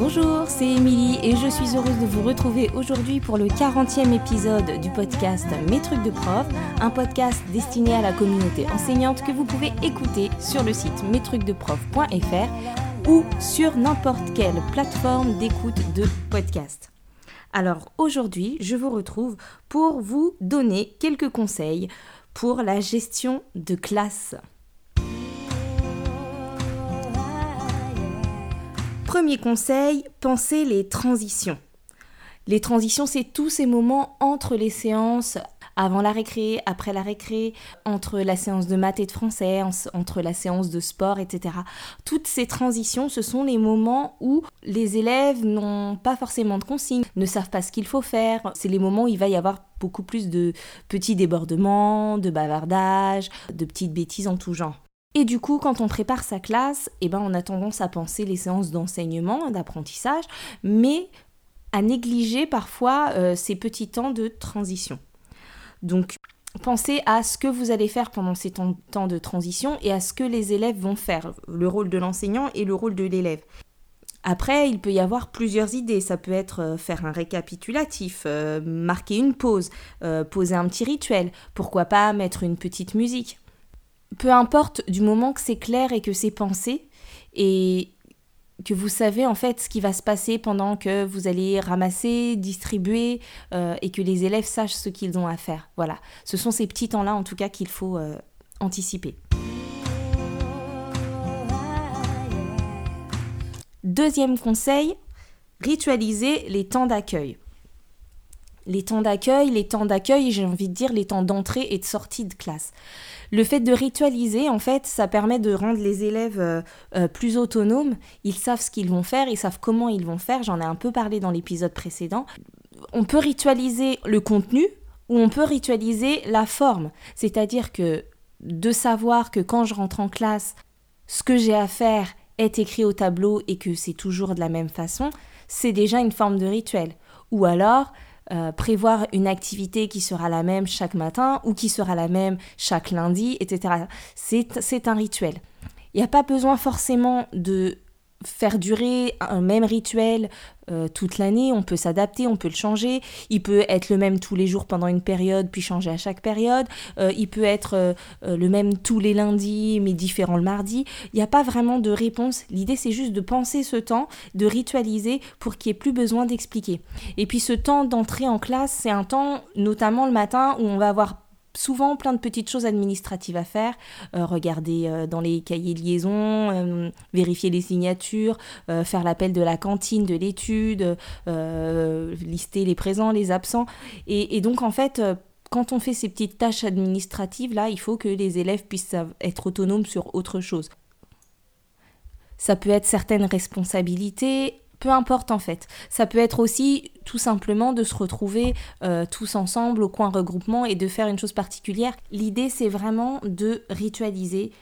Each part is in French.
Bonjour, c'est Émilie et je suis heureuse de vous retrouver aujourd'hui pour le 40e épisode du podcast Mes trucs de prof, un podcast destiné à la communauté enseignante que vous pouvez écouter sur le site mestrucsdeprof.fr ou sur n'importe quelle plateforme d'écoute de podcast. Alors aujourd'hui, je vous retrouve pour vous donner quelques conseils pour la gestion de classe. Premier conseil, pensez les transitions. Les transitions, c'est tous ces moments entre les séances, avant la récré, après la récré, entre la séance de maths et de français, entre la séance de sport, etc. Toutes ces transitions, ce sont les moments où les élèves n'ont pas forcément de consignes, ne savent pas ce qu'il faut faire. C'est les moments où il va y avoir beaucoup plus de petits débordements, de bavardages, de petites bêtises en tout genre. Et du coup, quand on prépare sa classe, eh ben, on a tendance à penser les séances d'enseignement, d'apprentissage, mais à négliger parfois euh, ces petits temps de transition. Donc, pensez à ce que vous allez faire pendant ces temps, de transition et à ce que les élèves vont faire, le rôle de l'enseignant et le rôle de l'élève. Après, il peut y avoir plusieurs idées. Ça peut être euh, faire un récapitulatif, euh, marquer une pause, poser un petit rituel, pourquoi pas mettre une petite musique peu importe du moment que c'est clair et que c'est pensé et que vous savez en fait ce qui va se passer pendant que vous allez ramasser, distribuer euh, et que les élèves sachent ce qu'ils ont à faire. Voilà, ce sont ces petits temps-là en tout cas qu'il faut euh, anticiper. Deuxième conseil, ritualiser les temps d'accueil les temps d'accueil, les temps d'accueil, j'ai envie de dire les temps d'entrée et de sortie de classe. Le fait de ritualiser, en fait, ça permet de rendre les élèves euh, euh, plus autonomes. Ils savent ce qu'ils vont faire, ils savent comment ils vont faire. J'en ai un peu parlé dans l'épisode précédent. On peut ritualiser le contenu ou on peut ritualiser la forme. C'est-à-dire que de savoir que quand je rentre en classe, ce que j'ai à faire est écrit au tableau et que c'est toujours de la même façon, c'est déjà une forme de rituel. Ou alors, euh, prévoir une activité qui sera la même chaque matin ou qui sera la même chaque lundi, etc. C'est un rituel. Il n'y a pas besoin forcément de faire durer un même rituel euh, toute l'année, on peut s'adapter, on peut le changer. Il peut être le même tous les jours pendant une période, puis changer à chaque période. Euh, il peut être euh, le même tous les lundis, mais différent le mardi. Il n'y a pas vraiment de réponse. L'idée, c'est juste de penser ce temps, de ritualiser pour qu'il n'y ait plus besoin d'expliquer. Et puis ce temps d'entrée en classe, c'est un temps, notamment le matin, où on va avoir souvent plein de petites choses administratives à faire, euh, regarder euh, dans les cahiers de liaison, euh, vérifier les signatures, faire l'appel de la cantine, de l'étude, lister les présents, les absents. Et, donc en fait, quand on fait ces petites tâches administratives, là, il faut que les élèves puissent être autonomes sur autre chose. Ça peut être certaines responsabilités, peu importe en fait. Ça peut être aussi tout simplement de se retrouver euh, tous ensemble au coin regroupement et de faire une chose particulière. L'idée c'est vraiment de ritualiser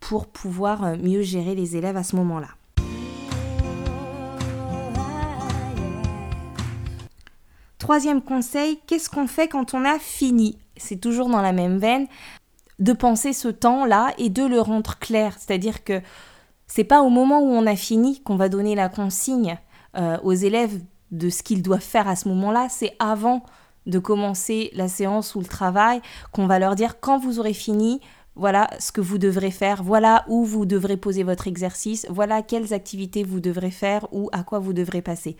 pour pouvoir euh, mieux gérer les élèves à ce moment-là. Troisième conseil, qu'est-ce qu'on fait quand on a fini? C'est toujours dans la même veine de penser ce temps-là et de le rendre clair. C'est-à-dire que c'est pas au moment où on a fini qu'on va donner la consigne euh, aux élèves de ce qu'ils doivent faire à ce moment-là, c'est avant de commencer la séance ou le travail qu'on va leur dire quand vous aurez fini, voilà ce que vous devrez faire, voilà où vous devrez poser votre exercice, voilà quelles activités vous devrez faire ou à quoi vous devrez passer.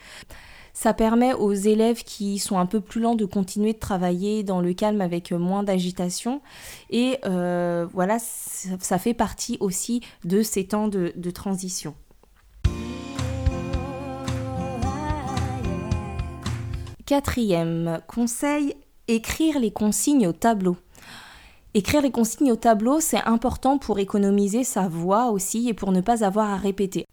Ça permet aux élèves qui sont un peu plus lents de continuer de travailler dans le calme avec moins d'agitation. Et euh, voilà, ça fait partie aussi de ces temps de, de transition. Quatrième conseil, écrire les consignes au tableau. Écrire les consignes au tableau, c'est important pour économiser sa voix aussi et pour ne pas avoir à répéter.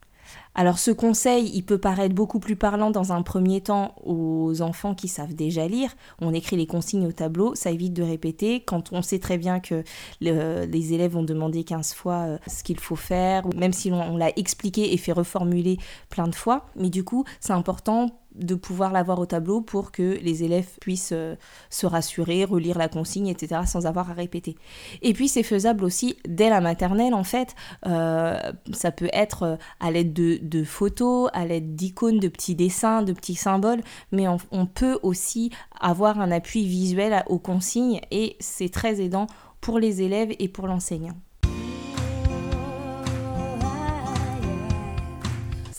Alors ce conseil, il peut paraître beaucoup plus parlant dans un premier temps aux enfants qui savent déjà lire. On écrit les consignes au tableau, ça évite de répéter. Quand on sait très bien que les élèves vont demander 15 fois euh, ce qu'il faut faire, même si on, l'a expliqué et fait reformuler plein de fois. Mais du coup, c'est important de pouvoir l'avoir au tableau pour que les élèves puissent euh, se rassurer, relire la consigne, etc., sans avoir à répéter. Et puis c'est faisable aussi dès la maternelle, en fait. Euh, ça peut être euh, à l'aide de, photos, à l'aide d'icônes, de petits dessins, de petits symboles, mais on peut aussi avoir un appui visuel aux consignes et c'est très aidant pour les élèves et pour l'enseignant.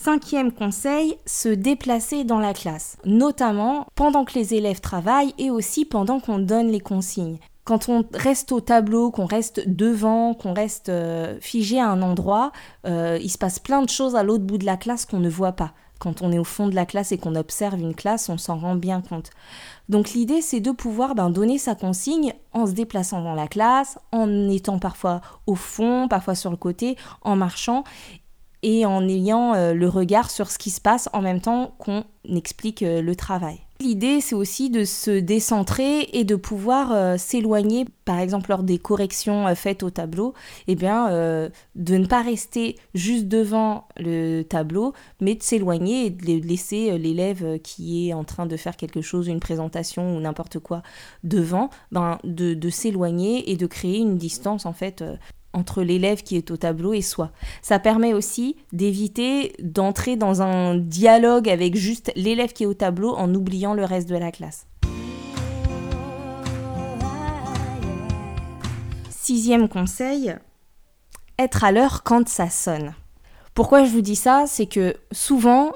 Cinquième conseil, se déplacer dans la classe, notamment pendant que les élèves travaillent et aussi pendant qu'on donne les consignes. Quand on reste au tableau, qu'on reste devant, qu'on reste euh, figé à un endroit, euh, il se passe plein de choses à l'autre bout de la classe qu'on ne voit pas. Quand on est au fond de la classe et qu'on observe une classe, on s'en rend bien compte. Donc l'idée, c'est de pouvoir ben, donner sa consigne en se déplaçant dans la classe, en étant parfois au fond, parfois sur le côté, en marchant et en ayant euh, le regard sur ce qui se passe en même temps qu'on explique euh, le travail. L'idée, c'est aussi de se décentrer et de pouvoir euh, s'éloigner, par exemple lors des corrections faites au tableau, et eh bien, de ne pas rester juste devant le tableau, mais de s'éloigner et de laisser l'élève qui est en train de faire quelque chose, une présentation ou n'importe quoi devant, ben, de, de s'éloigner et de créer une distance en fait entre l'élève qui est au tableau et soi. Ça permet aussi d'éviter d'entrer dans un dialogue avec juste l'élève qui est au tableau en oubliant le reste de la classe. Sixième conseil, être à l'heure quand ça sonne. Pourquoi je vous dis ça? C'est que souvent,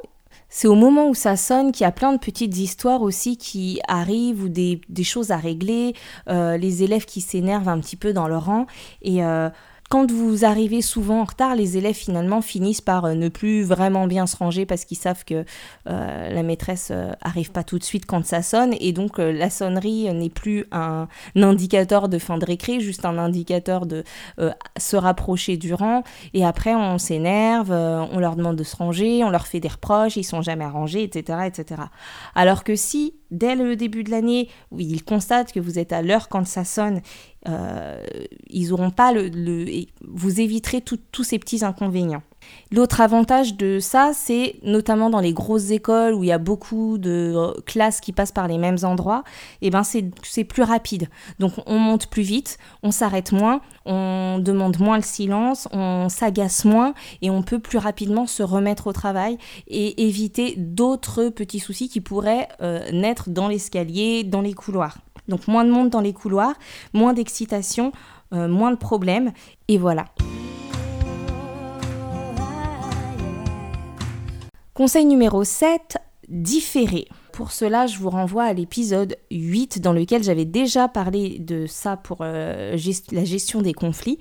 c'est au moment où ça sonne qu'il y a plein de petites histoires aussi qui arrivent ou des, choses à régler, euh, les élèves qui s'énervent un petit peu dans leur rang. Et euh, quand vous arrivez souvent en retard, les élèves finalement finissent par euh, ne plus vraiment bien se ranger parce qu'ils savent que euh, la maîtresse euh, arrive pas tout de suite quand ça sonne et donc la sonnerie n'est plus un, indicateur de fin de récré, juste un indicateur de se rapprocher du rang et après on s'énerve, on leur demande de se ranger, on leur fait des reproches, ils sont jamais rangés, etc., etc. Alors que si dès le début de l'année, ils constatent que vous êtes à l'heure quand ça sonne, euh, ils auront pas le, vous éviterez tous ces petits inconvénients. L'autre avantage de ça, c'est notamment dans les grosses écoles où il y a beaucoup de euh, classes qui passent par les mêmes endroits, et eh ben c'est plus rapide. Donc on monte plus vite, on s'arrête moins, on demande moins le silence, on s'agace moins et on peut plus rapidement se remettre au travail et éviter d'autres petits soucis qui pourraient euh, naître dans l'escalier, dans les couloirs. Donc moins de monde dans les couloirs, moins d'excitation, euh, moins de problèmes, et voilà. Conseil numéro 7, différer. Pour cela, je vous renvoie à l'épisode 8 dans lequel j'avais déjà parlé de ça pour euh, la gestion des conflits.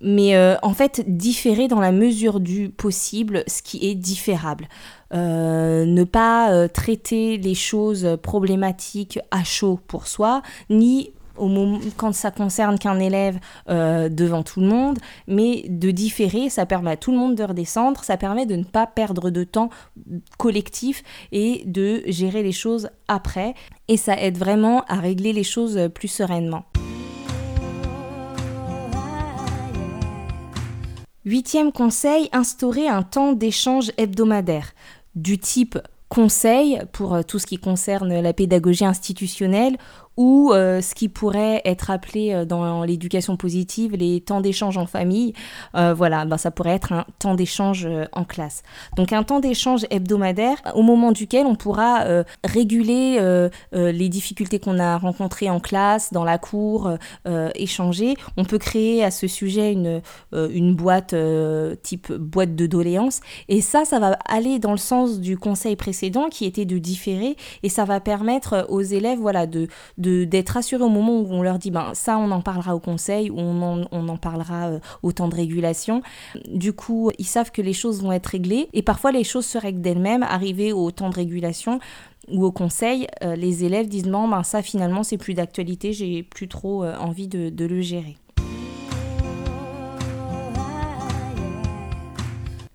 Mais euh, en fait, différer dans la mesure du possible ce qui est différable. Euh, ne pas traiter les choses problématiques à chaud pour soi, ni quand ça concerne qu'un élève euh, devant tout le monde, mais de différer, ça permet à tout le monde de redescendre, ça permet de ne pas perdre de temps collectif et de gérer les choses après, et ça aide vraiment à régler les choses plus sereinement. Huitième conseil, instaurer un temps d'échange hebdomadaire du type conseil pour tout ce qui concerne la pédagogie institutionnelle ou euh, ce qui pourrait être appelé euh, dans l'éducation positive les temps d'échange en famille. Euh, voilà, ben, ça pourrait être un temps d'échange en classe. Donc un temps d'échange hebdomadaire au moment duquel on pourra réguler les difficultés qu'on a rencontrées en classe, dans la cour, échanger. On peut créer à ce sujet une, une boîte type boîte de doléances. Et ça, ça va aller dans le sens du conseil précédent qui était de différer et ça va permettre aux élèves voilà, de d'être rassurés au moment où on leur dit ben ça on en parlera au conseil ou on en, parlera euh, au temps de régulation. Du coup, ils savent que les choses vont être réglées et parfois les choses se règlent d'elles-mêmes. Arrivé au temps de régulation, ou au conseil, euh, les élèves disent non, ben ça finalement c'est plus d'actualité, j'ai plus trop euh, envie de, de, le gérer.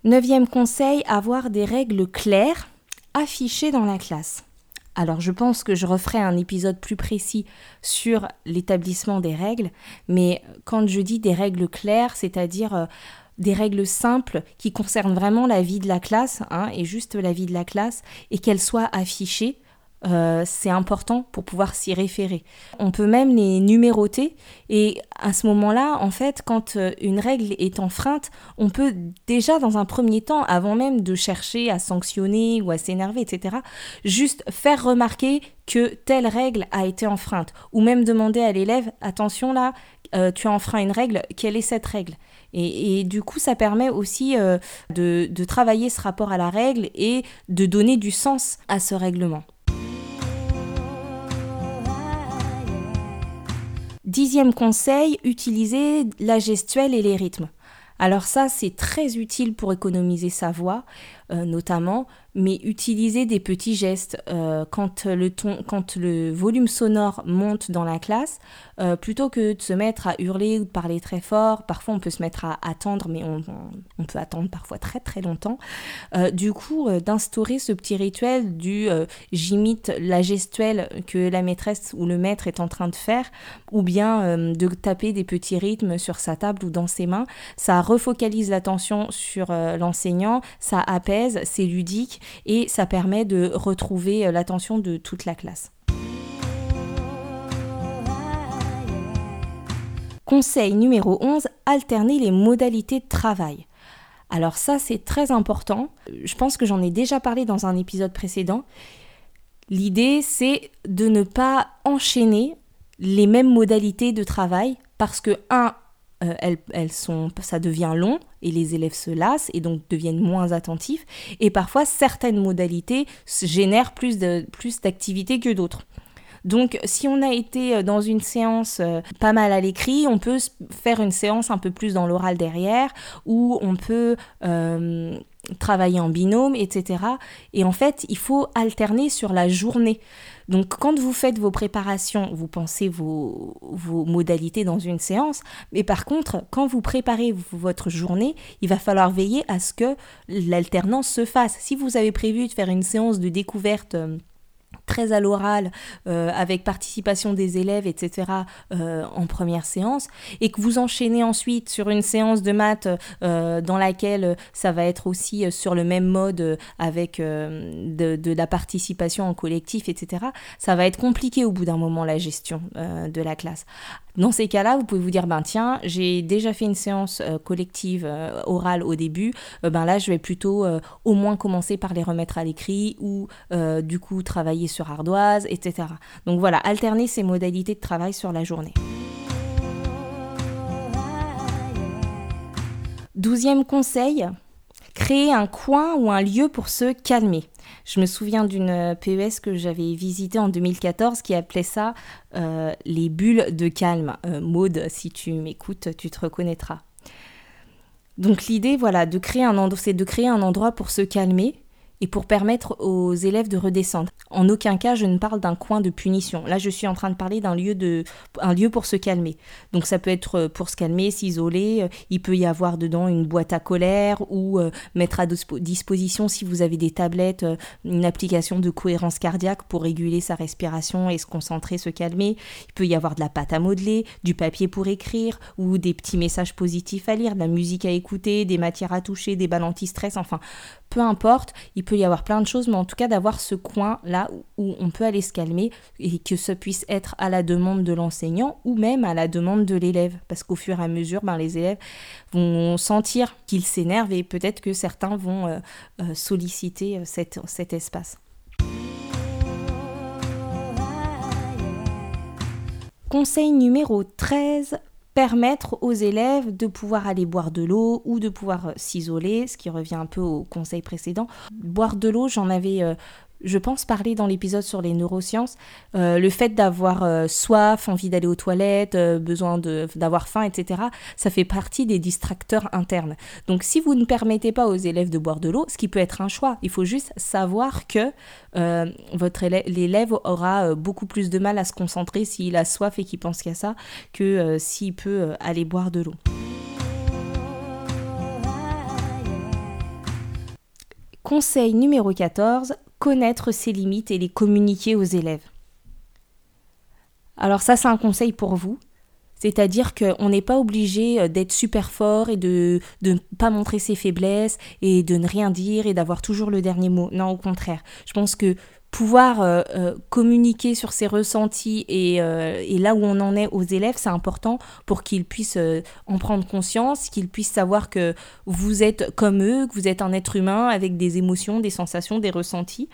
Neuvième conseil, avoir des règles claires affichées dans la classe. Alors je pense que je referai un épisode plus précis sur l'établissement des règles, mais quand je dis des règles claires, c'est-à-dire euh, des règles simples qui concernent vraiment la vie de la classe, hein, et juste la vie de la classe, et qu'elles soient affichées euh, c'est important pour pouvoir s'y référer. On peut même les numéroter et à ce moment-là, en fait, quand euh, une règle est enfreinte, on peut déjà dans un premier temps, avant même de chercher à sanctionner ou à s'énerver, etc., juste faire remarquer que telle règle a été enfreinte ou même demander à l'élève, attention là, euh, tu as enfreint une règle, quelle est cette règle? Et, du coup, ça permet aussi de, de travailler ce rapport à la règle et de donner du sens à ce règlement. Dixième conseil, utiliser la gestuelle et les rythmes. Alors ça, c'est très utile pour économiser sa voix, euh, notamment, mais utiliser des petits gestes euh, quand, le ton, quand le volume sonore monte dans la classe, euh, plutôt que de se mettre à hurler ou de parler très fort. Parfois, on peut se mettre à attendre, mais on, on, peut attendre parfois très très longtemps. du coup, d'instaurer ce petit rituel du j'imite la gestuelle que la maîtresse ou le maître est en train de faire, ou bien de taper des petits rythmes sur sa table ou dans ses mains, ça refocalise l'attention sur l'enseignant, ça apaise, c'est ludique et ça permet de retrouver euh, l'attention de toute la classe. Conseil numéro 11, alterner les modalités de travail. Alors ça, c'est très important. Je pense que j'en ai déjà parlé dans un épisode précédent. L'idée, c'est de ne pas enchaîner les mêmes modalités de travail parce que, un, euh, elles, sont, ça devient long et les élèves se lassent et donc deviennent moins attentifs. Et parfois, certaines modalités génèrent plus d'activités plus que d'autres. Donc, si on a été euh, dans une séance euh, pas mal à l'écrit, on peut faire une séance un peu plus dans l'oral derrière, ou on peut travailler en binôme, etc. Et en fait, il faut alterner sur la journée. Donc quand vous faites vos préparations, vous pensez vos, modalités dans une séance, mais par contre, quand vous préparez votre journée, il va falloir veiller à ce que l'alternance se fasse. Si vous avez prévu de faire une séance de découverte euh, très à l'oral, euh, avec participation des élèves, etc., euh, en première séance, et que vous enchaînez ensuite sur une séance de maths euh, dans laquelle ça va être aussi sur le même mode avec de, de, la participation en collectif, etc., ça va être compliqué au bout d'un moment la gestion de la classe. Dans ces cas-là, vous pouvez vous dire, ben tiens, j'ai déjà fait une séance euh, collective euh, orale au début, euh, ben là je vais plutôt au moins commencer par les remettre à l'écrit ou du coup travailler sur ardoise, etc. Donc voilà, alterner ces modalités de travail sur la journée. Douzième conseil, créer un coin ou un lieu pour se calmer. Je me souviens d'une euh, PES que j'avais visitée en 2014 qui appelait ça euh, les bulles de calme. Euh, Maude, si tu m'écoutes, tu te reconnaîtras. Donc l'idée, voilà, c'est de créer un endroit pour se calmer et pour permettre aux élèves de redescendre. En aucun cas, je ne parle d'un coin de punition. Là, je suis en train de parler d'un lieu, de, un lieu pour se calmer. Donc ça peut être euh, pour se calmer, s'isoler. Il peut y avoir dedans une boîte à colère ou euh, mettre à disposition, si vous avez des tablettes, euh, une application de cohérence cardiaque pour réguler sa respiration et se concentrer, se calmer. Il peut y avoir de la pâte à modeler, du papier pour écrire ou des petits messages positifs à lire, de la musique à écouter, des matières à toucher, des balles anti-stress, enfin peu importe, il peut y avoir plein de choses, mais en tout cas d'avoir ce coin là où, on peut aller se calmer et que ce puisse être à la demande de l'enseignant ou même à la demande de l'élève, parce qu'au fur et à mesure, ben, les élèves vont sentir qu'ils s'énervent et peut-être que certains vont euh, euh, solliciter euh, cet espace. Conseil numéro 13, permettre aux élèves de pouvoir aller boire de l'eau ou de pouvoir euh, s'isoler, ce qui revient un peu au conseil précédent. Boire de l'eau, j'en avais euh, je pense, parler dans l'épisode sur les neurosciences, euh, le fait d'avoir euh, soif, envie d'aller aux toilettes, euh, besoin d'avoir faim, etc., ça fait partie des distracteurs internes. Donc si vous ne permettez pas aux élèves de boire de l'eau, ce qui peut être un choix, il faut juste savoir que votre l'élève aura beaucoup plus de mal à se concentrer s'il a soif et qu'il pense qu'à ça que s'il peut aller boire de l'eau. Conseil numéro 14, connaître ses limites et les communiquer aux élèves. Alors ça, c'est un conseil pour vous. C'est-à-dire qu'on n'est pas obligé euh, d'être super fort et de ne pas montrer ses faiblesses et de ne rien dire et d'avoir toujours le dernier mot. Non, au contraire. Je pense que pouvoir euh, euh, communiquer sur ses ressentis et, et, là où on en est aux élèves, c'est important pour qu'ils puissent en prendre conscience, qu'ils puissent savoir que vous êtes comme eux, que vous êtes un être humain avec des émotions, des sensations, des ressentis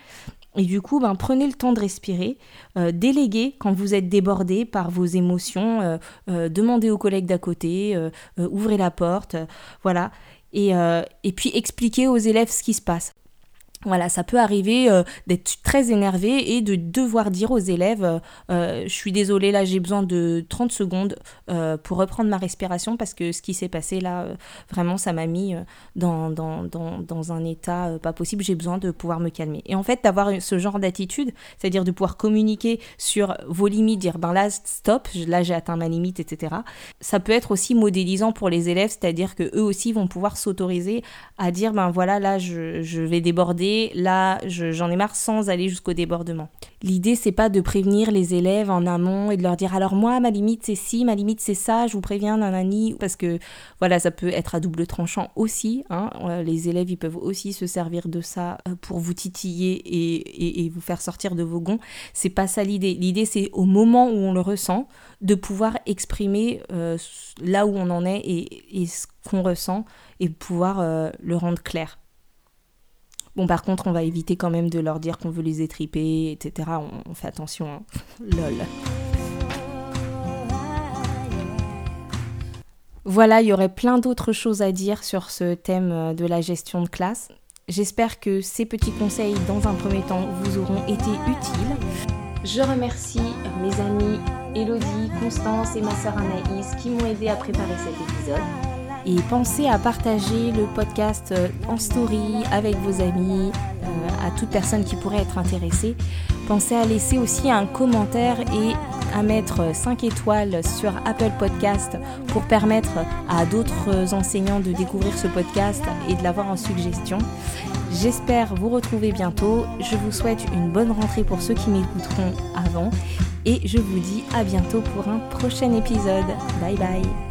et du coup, ben, prenez le temps de respirer, euh, déléguez quand vous êtes débordé par vos émotions, euh, euh, demandez aux collègues d'à côté, ouvrez la porte, voilà. Et puis expliquez aux élèves ce qui se passe. Voilà, ça peut arriver euh, d'être très énervé et de devoir dire aux élèves euh, euh, Je suis désolée, là j'ai besoin de 30 secondes pour reprendre ma respiration parce que ce qui s'est passé là, vraiment ça m'a mis dans, un état pas possible, j'ai besoin de pouvoir me calmer. Et en fait, d'avoir ce genre d'attitude, c'est-à-dire de pouvoir communiquer sur vos limites, dire Ben là, stop, là j'ai atteint ma limite, etc. Ça peut être aussi modélisant pour les élèves, c'est-à-dire que eux aussi vont pouvoir s'autoriser à dire Ben voilà, là je vais déborder là, j'en ai marre sans aller jusqu'au débordement. L'idée, c'est pas de prévenir les élèves en amont et de leur dire alors moi, ma limite c'est ci, ma limite c'est ça, je vous préviens, nanani, parce que voilà, ça peut être à double tranchant aussi. Hein. Euh, les élèves, ils peuvent aussi se servir de ça euh, pour vous titiller et, vous faire sortir de vos gonds. C'est pas ça l'idée. L'idée, c'est au moment où on le ressent, de pouvoir exprimer euh, là où on en est et, ce qu'on ressent et pouvoir le rendre clair. Bon, par contre, on va éviter quand même de leur dire qu'on veut les étriper, etc. On, fait attention. Hein. Lol. Voilà, il y aurait plein d'autres choses à dire sur ce thème euh, de la gestion de classe. J'espère que ces petits conseils, dans un premier temps, vous auront été utiles. Je remercie mes amis Elodie, Constance et ma sœur Anaïs qui m'ont aidé à préparer cet épisode. Et pensez à partager le podcast euh, en story avec vos amis, euh, à toute personne qui pourrait être intéressée. Pensez à laisser aussi un commentaire et à mettre 5 étoiles sur Apple Podcast pour permettre à d'autres enseignants de découvrir ce podcast et de l'avoir en suggestion. J'espère vous retrouver bientôt. Je vous souhaite une bonne rentrée pour ceux qui m'écouteront avant et je vous dis à bientôt pour un prochain épisode. Bye bye